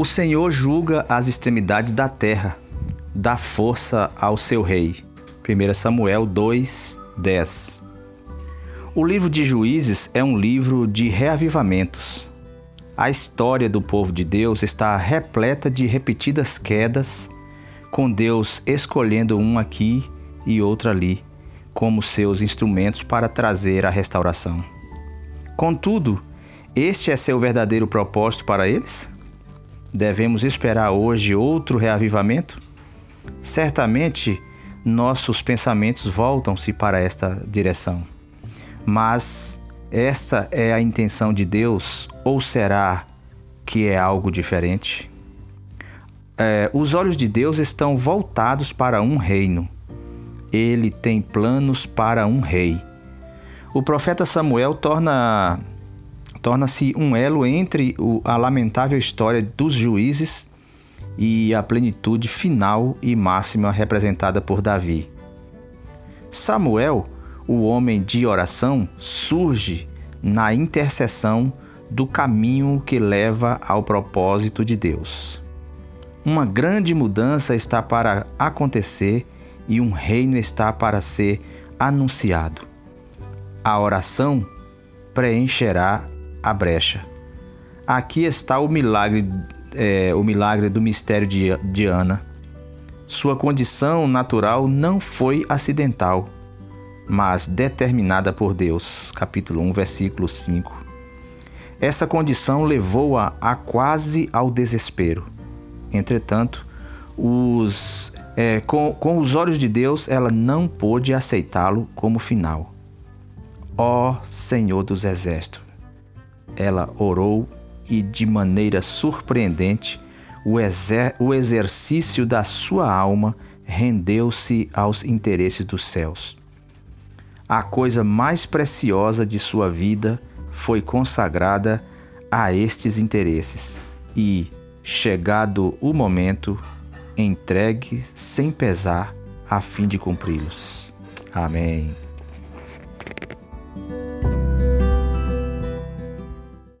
O Senhor julga as extremidades da terra, dá força ao seu rei. 1 Samuel 2, 10. O livro de Juízes é um livro de reavivamentos. A história do povo de Deus está repleta de repetidas quedas, com Deus escolhendo um aqui e outro ali como seus instrumentos para trazer a restauração. Contudo, este é seu verdadeiro propósito para eles? Devemos esperar hoje outro reavivamento? Certamente, nossos pensamentos voltam-se para esta direção. Mas esta é a intenção de Deus ou será que é algo diferente? É, os olhos de Deus estão voltados para um reino. Ele tem planos para um rei. O profeta Samuel torna torna-se um elo entre o, a lamentável história dos juízes e a plenitude final e máxima representada por Davi. Samuel, o homem de oração, surge na intercessão do caminho que leva ao propósito de Deus. Uma grande mudança está para acontecer e um reino está para ser anunciado. A oração preencherá a brecha. Aqui está o milagre, é, o milagre do mistério de, de Ana. Sua condição natural não foi acidental, mas determinada por Deus. Capítulo 1, versículo 5. Essa condição levou-a a quase ao desespero. Entretanto, os, é, com, com os olhos de Deus, ela não pôde aceitá-lo como final. Ó Senhor dos Exércitos, ela orou e, de maneira surpreendente, o, exer o exercício da sua alma rendeu-se aos interesses dos céus. A coisa mais preciosa de sua vida foi consagrada a estes interesses e, chegado o momento, entregue sem pesar a fim de cumpri-los. Amém.